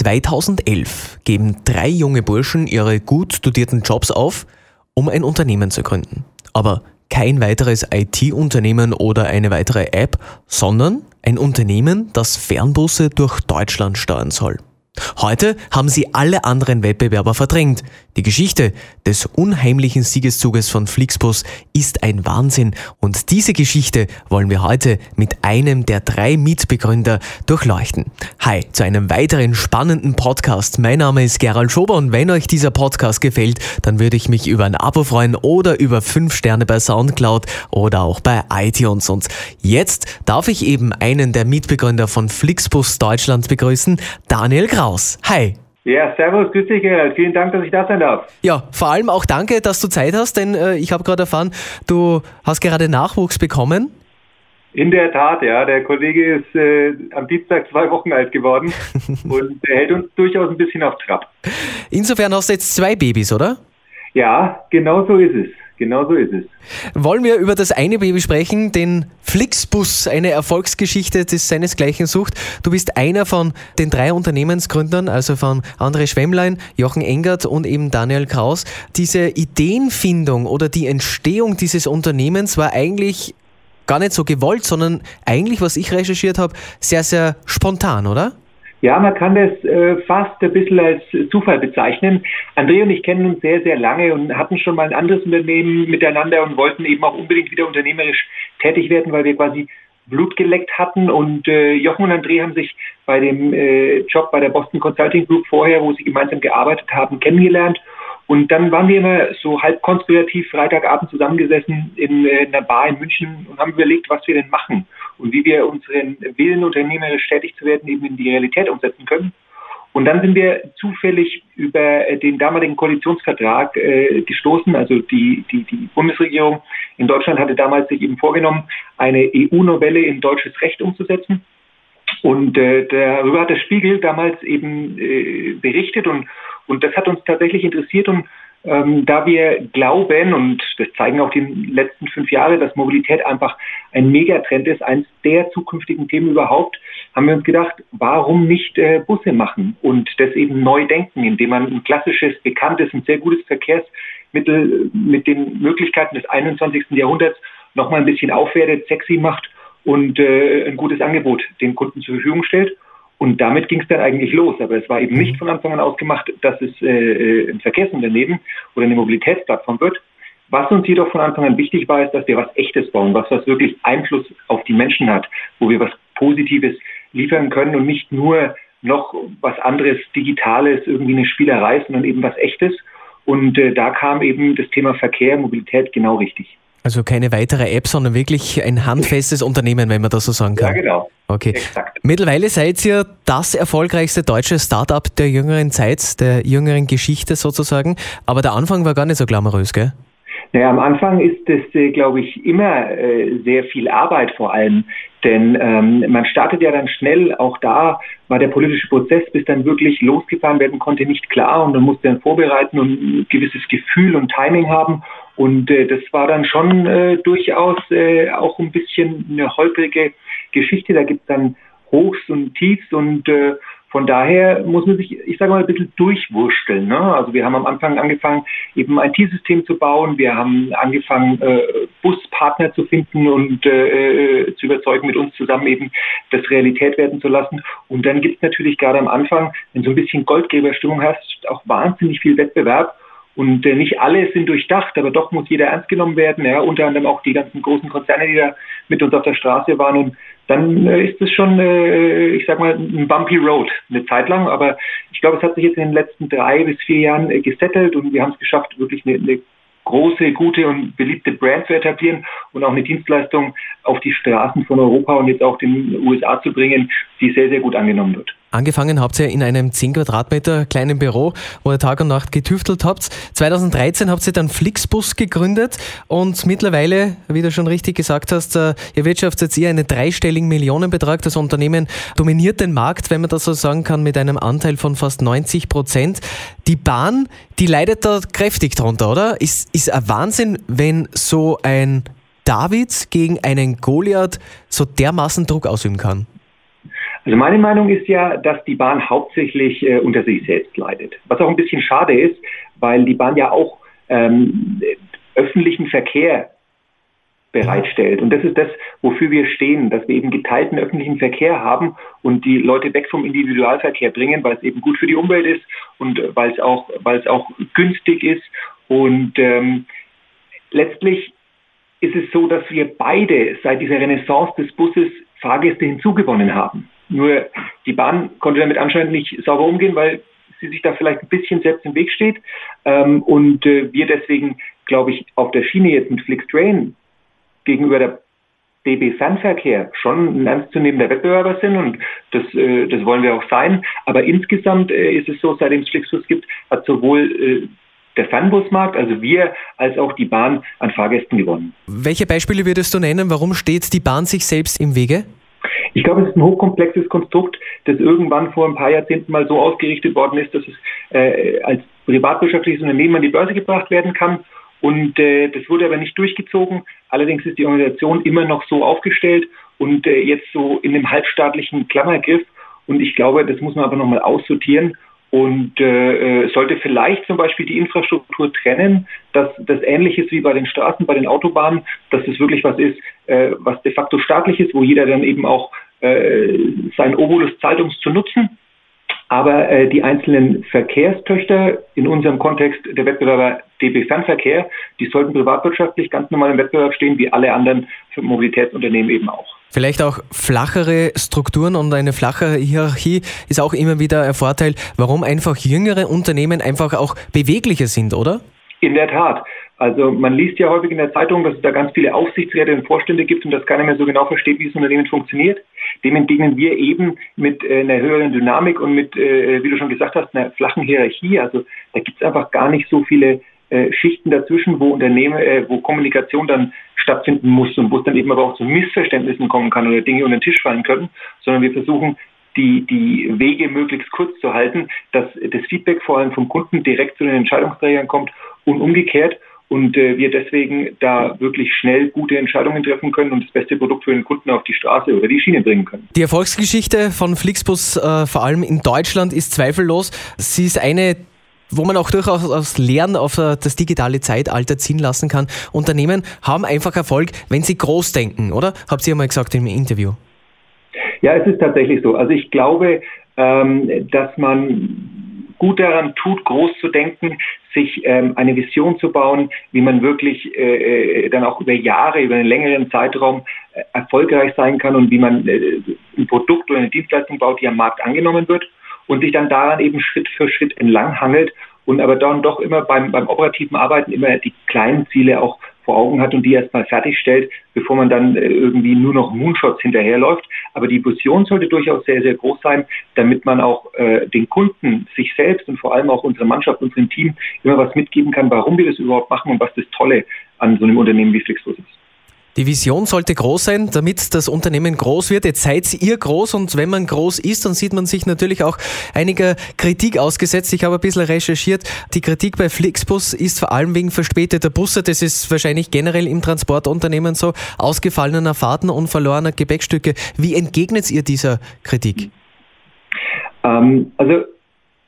2011 geben drei junge Burschen ihre gut studierten Jobs auf, um ein Unternehmen zu gründen. Aber kein weiteres IT-Unternehmen oder eine weitere App, sondern ein Unternehmen, das Fernbusse durch Deutschland steuern soll. Heute haben sie alle anderen Wettbewerber verdrängt. Die Geschichte des unheimlichen Siegeszuges von Flixbus ist ein Wahnsinn und diese Geschichte wollen wir heute mit einem der drei Mitbegründer durchleuchten. Hi zu einem weiteren spannenden Podcast. Mein Name ist Gerald Schober und wenn euch dieser Podcast gefällt, dann würde ich mich über ein Abo freuen oder über fünf Sterne bei Soundcloud oder auch bei iTunes. Und jetzt darf ich eben einen der Mitbegründer von Flixbus Deutschland begrüßen, Daniel Kraus. Hi. Ja, servus, grüß dich, Gerald. Vielen Dank, dass ich da sein darf. Ja, vor allem auch danke, dass du Zeit hast, denn äh, ich habe gerade erfahren, du hast gerade Nachwuchs bekommen. In der Tat, ja. Der Kollege ist äh, am Dienstag zwei Wochen alt geworden und er hält uns durchaus ein bisschen auf Trab. Insofern hast du jetzt zwei Babys, oder? Ja, genau so ist es. Genau so ist es. Wollen wir über das eine Baby sprechen, den Flixbus, eine Erfolgsgeschichte, die seinesgleichen sucht. Du bist einer von den drei Unternehmensgründern, also von André Schwemmlein, Jochen Engert und eben Daniel Kraus. Diese Ideenfindung oder die Entstehung dieses Unternehmens war eigentlich gar nicht so gewollt, sondern eigentlich, was ich recherchiert habe, sehr, sehr spontan, oder? Ja, man kann das äh, fast ein bisschen als Zufall bezeichnen. André und ich kennen uns sehr, sehr lange und hatten schon mal ein anderes Unternehmen miteinander und wollten eben auch unbedingt wieder unternehmerisch tätig werden, weil wir quasi Blut geleckt hatten. Und äh, Jochen und André haben sich bei dem äh, Job bei der Boston Consulting Group vorher, wo sie gemeinsam gearbeitet haben, kennengelernt. Und dann waren wir immer so halb konspirativ Freitagabend zusammengesessen in, äh, in einer Bar in München und haben überlegt, was wir denn machen und wie wir unseren Willen, unternehmerisch tätig zu werden, eben in die Realität umsetzen können. Und dann sind wir zufällig über den damaligen Koalitionsvertrag äh, gestoßen. Also die, die, die Bundesregierung in Deutschland hatte damals sich eben vorgenommen, eine EU-Novelle in deutsches Recht umzusetzen. Und äh, darüber hat der Spiegel damals eben äh, berichtet und, und das hat uns tatsächlich interessiert und ähm, da wir glauben, und das zeigen auch die letzten fünf Jahre, dass Mobilität einfach ein Megatrend ist, eines der zukünftigen Themen überhaupt, haben wir uns gedacht, warum nicht äh, Busse machen und das eben neu denken, indem man ein klassisches, bekanntes und sehr gutes Verkehrsmittel mit den Möglichkeiten des 21. Jahrhunderts nochmal ein bisschen aufwertet, sexy macht und äh, ein gutes Angebot den Kunden zur Verfügung stellt. Und damit ging es dann eigentlich los. Aber es war eben nicht mhm. von Anfang an ausgemacht, dass es äh, äh, ein Verkehrsunternehmen oder eine Mobilitätsplattform wird. Was uns jedoch von Anfang an wichtig war, ist, dass wir was Echtes bauen, was, was wirklich Einfluss auf die Menschen hat, wo wir was Positives liefern können und nicht nur noch was anderes, Digitales, irgendwie eine Spielerei, sondern eben was Echtes. Und äh, da kam eben das Thema Verkehr, Mobilität genau richtig. Also keine weitere App, sondern wirklich ein handfestes Unternehmen, wenn man das so sagen kann. Ja, genau. Okay. Exakt. Mittlerweile seid ihr das erfolgreichste deutsche Startup der jüngeren Zeit, der jüngeren Geschichte sozusagen. Aber der Anfang war gar nicht so glamourös, gell? Naja, am Anfang ist es, äh, glaube ich, immer äh, sehr viel Arbeit vor allem. Denn ähm, man startet ja dann schnell, auch da war der politische Prozess, bis dann wirklich losgefahren werden konnte, nicht klar und man musste dann vorbereiten und ein gewisses Gefühl und Timing haben. Und äh, das war dann schon äh, durchaus äh, auch ein bisschen eine holprige Geschichte. Da gibt es dann Hochs und Tiefs und äh, von daher muss man sich, ich sage mal, ein bisschen durchwursteln. Ne? Also wir haben am Anfang angefangen, eben ein IT-System zu bauen. Wir haben angefangen, äh, Buspartner zu finden und äh, äh, zu überzeugen, mit uns zusammen eben das Realität werden zu lassen. Und dann gibt es natürlich gerade am Anfang, wenn so ein bisschen Goldgeberstimmung hast, auch wahnsinnig viel Wettbewerb. Und äh, nicht alle sind durchdacht, aber doch muss jeder ernst genommen werden. Ja, unter anderem auch die ganzen großen Konzerne, die da mit uns auf der Straße waren. Und dann äh, ist es schon, äh, ich sag mal, ein bumpy road eine Zeit lang. Aber ich glaube, es hat sich jetzt in den letzten drei bis vier Jahren äh, gesettelt und wir haben es geschafft, wirklich eine, eine große, gute und beliebte Brand zu etablieren und auch eine Dienstleistung auf die Straßen von Europa und jetzt auch den USA zu bringen, die sehr, sehr gut angenommen wird. Angefangen habt ihr in einem 10 Quadratmeter kleinen Büro, wo ihr Tag und Nacht getüftelt habt. 2013 habt ihr dann Flixbus gegründet und mittlerweile, wie du schon richtig gesagt hast, äh, ihr wirtschaftet ihr einen dreistelligen Millionenbetrag. Das Unternehmen dominiert den Markt, wenn man das so sagen kann, mit einem Anteil von fast 90 Prozent. Die Bahn, die leidet da kräftig drunter, oder? Ist, ist ein Wahnsinn, wenn so ein David gegen einen Goliath so dermaßen Druck ausüben kann. Also meine Meinung ist ja, dass die Bahn hauptsächlich äh, unter sich selbst leidet. Was auch ein bisschen schade ist, weil die Bahn ja auch ähm, öffentlichen Verkehr bereitstellt. Und das ist das, wofür wir stehen, dass wir eben geteilten öffentlichen Verkehr haben und die Leute weg vom Individualverkehr bringen, weil es eben gut für die Umwelt ist und weil es auch, weil es auch günstig ist. Und ähm, letztlich ist es so, dass wir beide seit dieser Renaissance des Busses Fahrgäste hinzugewonnen haben. Nur die Bahn konnte damit anscheinend nicht sauber umgehen, weil sie sich da vielleicht ein bisschen selbst im Weg steht. Ähm, und äh, wir deswegen, glaube ich, auf der Schiene jetzt mit Flixtrain gegenüber der DB Fernverkehr schon ein ernstzunehmender Wettbewerber sind und das, äh, das wollen wir auch sein. Aber insgesamt äh, ist es so, seitdem es Flixbus gibt, hat sowohl äh, der Fernbusmarkt, also wir, als auch die Bahn an Fahrgästen gewonnen. Welche Beispiele würdest du nennen? Warum steht die Bahn sich selbst im Wege? Ich glaube, es ist ein hochkomplexes Konstrukt, das irgendwann vor ein paar Jahrzehnten mal so ausgerichtet worden ist, dass es äh, als privatwirtschaftliches Unternehmen an die Börse gebracht werden kann. Und äh, das wurde aber nicht durchgezogen. Allerdings ist die Organisation immer noch so aufgestellt und äh, jetzt so in einem halbstaatlichen Klammergriff. Und ich glaube, das muss man aber nochmal aussortieren und äh, äh, sollte vielleicht zum Beispiel die Infrastruktur trennen, dass das ähnlich ist wie bei den Straßen, bei den Autobahnen, dass es wirklich was ist, äh, was de facto staatlich ist, wo jeder dann eben auch äh, sein Obolus zahlt, um es zu nutzen. Aber äh, die einzelnen Verkehrstöchter, in unserem Kontext der Wettbewerber DB Fernverkehr, die sollten privatwirtschaftlich ganz normal im Wettbewerb stehen, wie alle anderen Mobilitätsunternehmen eben auch. Vielleicht auch flachere Strukturen und eine flachere Hierarchie ist auch immer wieder ein Vorteil, warum einfach jüngere Unternehmen einfach auch beweglicher sind, oder? In der Tat. Also man liest ja häufig in der Zeitung, dass es da ganz viele Aufsichtsräte und Vorstände gibt und dass keiner mehr so genau versteht, wie das Unternehmen funktioniert. Dem entgegnen wir eben mit äh, einer höheren Dynamik und mit, äh, wie du schon gesagt hast, einer flachen Hierarchie. Also da gibt es einfach gar nicht so viele äh, Schichten dazwischen, wo Unternehmen, wo Kommunikation dann stattfinden muss und wo es dann eben aber auch zu Missverständnissen kommen kann oder Dinge unter den Tisch fallen können, sondern wir versuchen die, die Wege möglichst kurz zu halten, dass das Feedback vor allem vom Kunden direkt zu den Entscheidungsträgern kommt und umgekehrt und äh, wir deswegen da wirklich schnell gute Entscheidungen treffen können und das beste Produkt für den Kunden auf die Straße oder die Schiene bringen können. Die Erfolgsgeschichte von Flixbus äh, vor allem in Deutschland ist zweifellos. Sie ist eine wo man auch durchaus aus Lernen auf äh, das digitale Zeitalter ziehen lassen kann. Unternehmen haben einfach Erfolg, wenn sie groß denken, oder? Habt ihr ja mal gesagt im Interview. Ja, es ist tatsächlich so. Also ich glaube, ähm, dass man gut daran tut, groß zu denken, sich ähm, eine Vision zu bauen, wie man wirklich äh, äh dann auch über Jahre, über einen längeren Zeitraum äh, erfolgreich sein kann und wie man äh, ein Produkt oder eine Dienstleistung baut, die am Markt angenommen wird und sich dann daran eben Schritt für Schritt entlanghangelt und aber dann doch immer beim, beim operativen Arbeiten immer die kleinen Ziele auch vor Augen hat und die erstmal fertigstellt, bevor man dann äh, irgendwie nur noch Moonshots hinterherläuft. Aber die Vision sollte durchaus sehr, sehr groß sein, damit man auch äh, den Kunden, sich selbst und vor allem auch unsere Mannschaft, unserem Team immer was mitgeben kann, warum wir das überhaupt machen und was das Tolle an so einem Unternehmen wie Flixbus ist. Die Vision sollte groß sein, damit das Unternehmen groß wird. Jetzt seid ihr groß und wenn man groß ist, dann sieht man sich natürlich auch einiger Kritik ausgesetzt. Ich habe ein bisschen recherchiert. Die Kritik bei Flixbus ist vor allem wegen verspäteter Busse. Das ist wahrscheinlich generell im Transportunternehmen so. Ausgefallener Fahrten und verlorener Gepäckstücke. Wie entgegnet ihr dieser Kritik? Ähm, also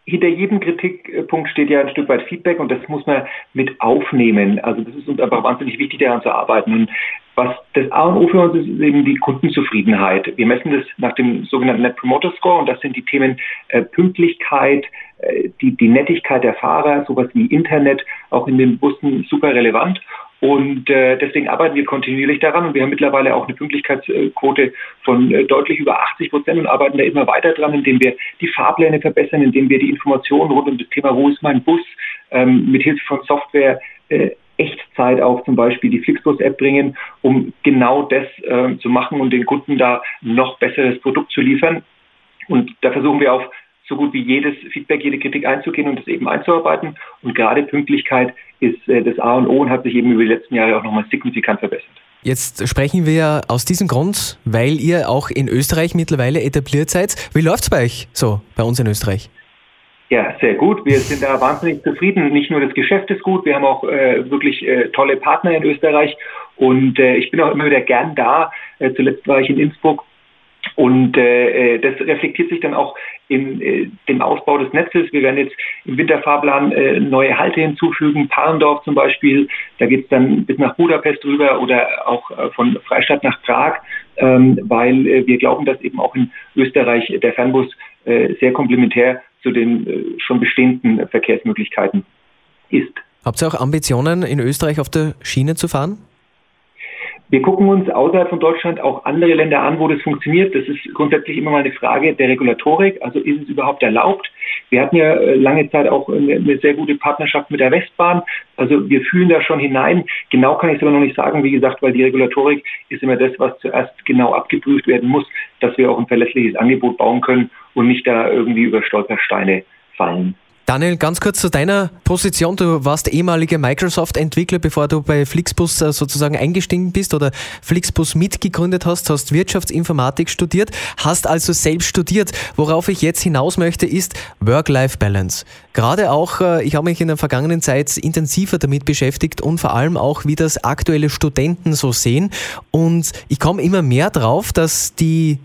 hinter jedem Kritikpunkt steht ja ein Stück weit Feedback und das muss man mit aufnehmen. Also das ist uns einfach wahnsinnig wichtig, daran zu arbeiten. Und was das A und O für uns ist, ist eben die Kundenzufriedenheit. Wir messen das nach dem sogenannten Net Promoter Score und das sind die Themen äh, Pünktlichkeit, äh, die, die Nettigkeit der Fahrer, sowas wie Internet, auch in den Bussen super relevant. Und äh, deswegen arbeiten wir kontinuierlich daran und wir haben mittlerweile auch eine Pünktlichkeitsquote von äh, deutlich über 80 Prozent und arbeiten da immer weiter dran, indem wir die Fahrpläne verbessern, indem wir die Informationen rund um das Thema, wo ist mein Bus, ähm, mit Hilfe von Software äh, Echtzeit auch zum Beispiel die Flixbus-App bringen, um genau das äh, zu machen und den Kunden da noch besseres Produkt zu liefern. Und da versuchen wir auf so gut wie jedes Feedback, jede Kritik einzugehen und das eben einzuarbeiten. Und gerade Pünktlichkeit ist äh, das A und O und hat sich eben über die letzten Jahre auch nochmal signifikant verbessert. Jetzt sprechen wir aus diesem Grund, weil ihr auch in Österreich mittlerweile etabliert seid. Wie läuft es bei euch so, bei uns in Österreich? Ja, sehr gut. Wir sind da wahnsinnig zufrieden. Nicht nur das Geschäft ist gut, wir haben auch äh, wirklich äh, tolle Partner in Österreich und äh, ich bin auch immer wieder gern da. Äh, zuletzt war ich in Innsbruck Und äh, das reflektiert sich dann auch in äh, dem Ausbau des Netzes. Wir werden jetzt im Winterfahrplan äh, neue Halte hinzufügen, Parendorf zum Beispiel. Da geht es dann bis nach Budapest rüber oder auch äh, von Freistadt nach Prag, ähm, weil äh, wir glauben, dass eben auch in Österreich der Fernbus äh, sehr komplementär zu den äh, schon bestehenden Verkehrsmöglichkeiten ist. Habt ihr auch Ambitionen, in Österreich auf der Schiene zu fahren? Wir gucken uns außerhalb von Deutschland auch andere Länder an, wo das funktioniert. Das ist grundsätzlich immer mal eine Frage der Regulatorik. Also ist es überhaupt erlaubt? Wir hatten ja äh, lange Zeit auch eine, eine sehr gute Partnerschaft mit der Westbahn. Also wir fühlen da schon hinein. Genau kann ich es aber noch nicht sagen, wie gesagt, weil die Regulatorik ist immer das, was zuerst genau abgeprüft werden muss, dass wir auch ein verlässliches Angebot bauen können und nicht da irgendwie über Stolpersteine fallen. Daniel, ganz kurz zu deiner Position. Du warst ehemaliger Microsoft-Entwickler, bevor du bei Flixbus äh, sozusagen eingestiegen bist oder Flixbus mitgegründet hast, hast Wirtschaftsinformatik studiert, hast also selbst studiert. Worauf ich jetzt hinaus möchte, ist Work-Life-Balance. Gerade auch, äh, ich habe mich in der vergangenen Zeit intensiver damit beschäftigt und vor allem auch, wie das aktuelle Studenten so sehen. Und ich komme immer mehr drauf, dass die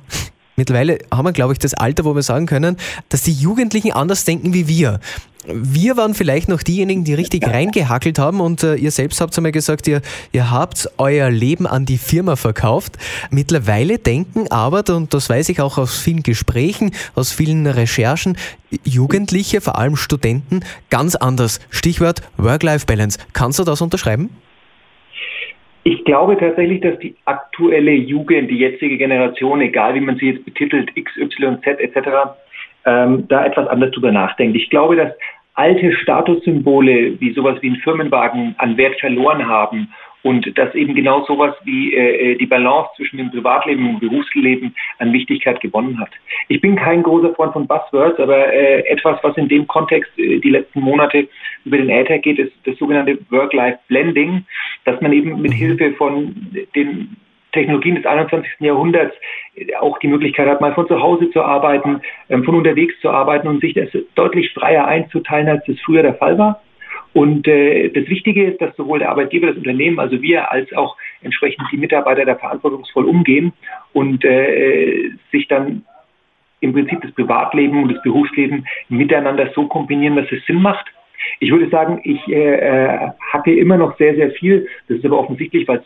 Mittlerweile haben wir, glaube ich, das Alter, wo wir sagen können, dass die Jugendlichen anders denken wie wir. Wir waren vielleicht noch diejenigen, die richtig reingehackelt haben und äh, ihr selbst habt einmal gesagt, ihr, ihr habt euer Leben an die Firma verkauft. Mittlerweile denken aber, und das weiß ich auch aus vielen Gesprächen, aus vielen Recherchen, Jugendliche, vor allem Studenten, ganz anders. Stichwort Work-Life-Balance. Kannst du das unterschreiben? Ich glaube tatsächlich, dass die aktuelle Jugend, die jetzige Generation, egal wie man sie jetzt betitelt, X, Y, Z etc., ähm, da etwas anders drüber nachdenkt. Ich glaube, dass alte Statussymbole wie sowas wie ein Firmenwagen an Wert verloren haben und dass eben genau sowas wie äh, die Balance zwischen dem Privatleben und dem Berufsleben an Wichtigkeit gewonnen hat. Ich bin kein großer Freund von Buzzwords, aber äh, etwas, was in dem Kontext äh, die letzten Monate über den Äther geht, ist das sogenannte Work-Life-Blending, dass man eben mit mhm. Hilfe von den Technologien des 21. Jahrhunderts auch die Möglichkeit hat, mal von zu Hause zu arbeiten, ähm, von unterwegs zu arbeiten und sich das deutlich freier einzuteilen, als das früher der Fall war. Und äh, das Wichtige ist, dass sowohl der Arbeitgeber, das Unternehmen, also wir, als auch entsprechend die Mitarbeiter da verantwortungsvoll umgehen und äh, sich dann im Prinzip das Privatleben und das Berufsleben miteinander so kombinieren, dass es Sinn macht. Ich würde sagen, ich äh, äh hacke immer noch sehr, sehr viel. Das ist aber offensichtlich, weil es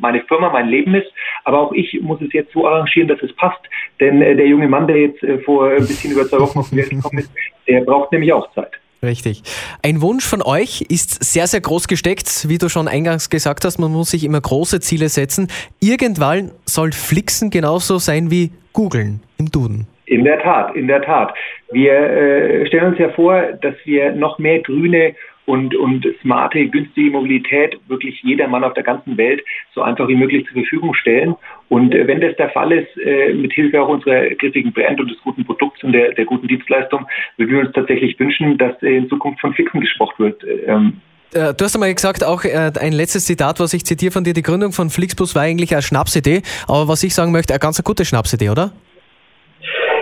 meine Firma, mein Leben ist. Aber auch ich muss es jetzt so arrangieren, dass es passt. Denn äh, der junge Mann, der jetzt äh, vor ein bisschen über zwei Wochen auf die Welt gekommen ist, der braucht nämlich auch Zeit. Richtig. Ein Wunsch von euch ist sehr, sehr groß gesteckt. Wie du schon eingangs gesagt hast, man muss sich immer große Ziele setzen. Irgendwann soll Flixen genauso sein wie Googlen im Duden. In der Tat, in der Tat. Wir äh, stellen uns ja vor, dass wir noch mehr grüne und, und smarte, günstige Mobilität wirklich jedermann auf der ganzen Welt so einfach wie möglich zur Verfügung stellen. Und äh, wenn das der Fall ist, äh, mit Hilfe auch unserer griffigen Brand und des guten Produkts und der, der guten Dienstleistung, würden wir uns tatsächlich wünschen, dass äh, in Zukunft von Fixen gesprochen wird. Ähm, äh, Du hast einmal gesagt, auch äh, ein letztes Zitat, was ich zitiere von dir, die Gründung von Flixbus war eigentlich eine Schnapsidee, aber was ich sagen möchte, eine ganz gute Schnapsidee, oder?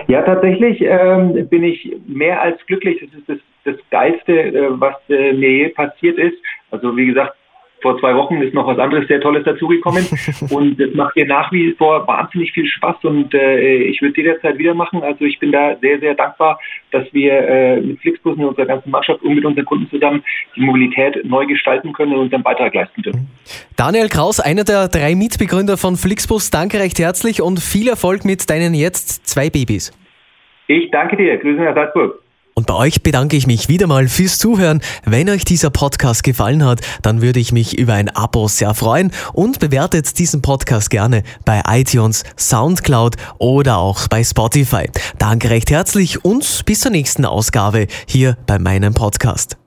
Ja, tatsächlich ähm, bin ich mehr als glücklich. Das ist das, das Geilste, äh, was äh, mir je passiert ist. Also wie gesagt, vor zwei Wochen ist noch was anderes sehr Tolles dazugekommen und es macht mir nach wie vor wahnsinnig viel Spaß und äh, ich würde jederzeit wieder machen. Also ich bin da sehr, sehr dankbar, dass wir äh, mit Flixbus und unserer ganzen Mannschaft und mit unseren Kunden zusammen die Mobilität neu gestalten können und unseren Beitrag leisten dürfen. Daniel Kraus, einer der drei Mitbegründer von Flixbus, danke recht herzlich und viel Erfolg mit deinen jetzt zwei Babys. Ich danke dir. Grüße nach Salzburg. Und bei euch bedanke ich mich wieder mal fürs Zuhören. Wenn euch dieser Podcast gefallen hat, dann würde ich mich über ein Abo sehr freuen und bewertet diesen Podcast gerne bei iTunes, Soundcloud oder auch bei Spotify. Danke recht herzlich und bis zur nächsten Ausgabe hier bei meinem Podcast.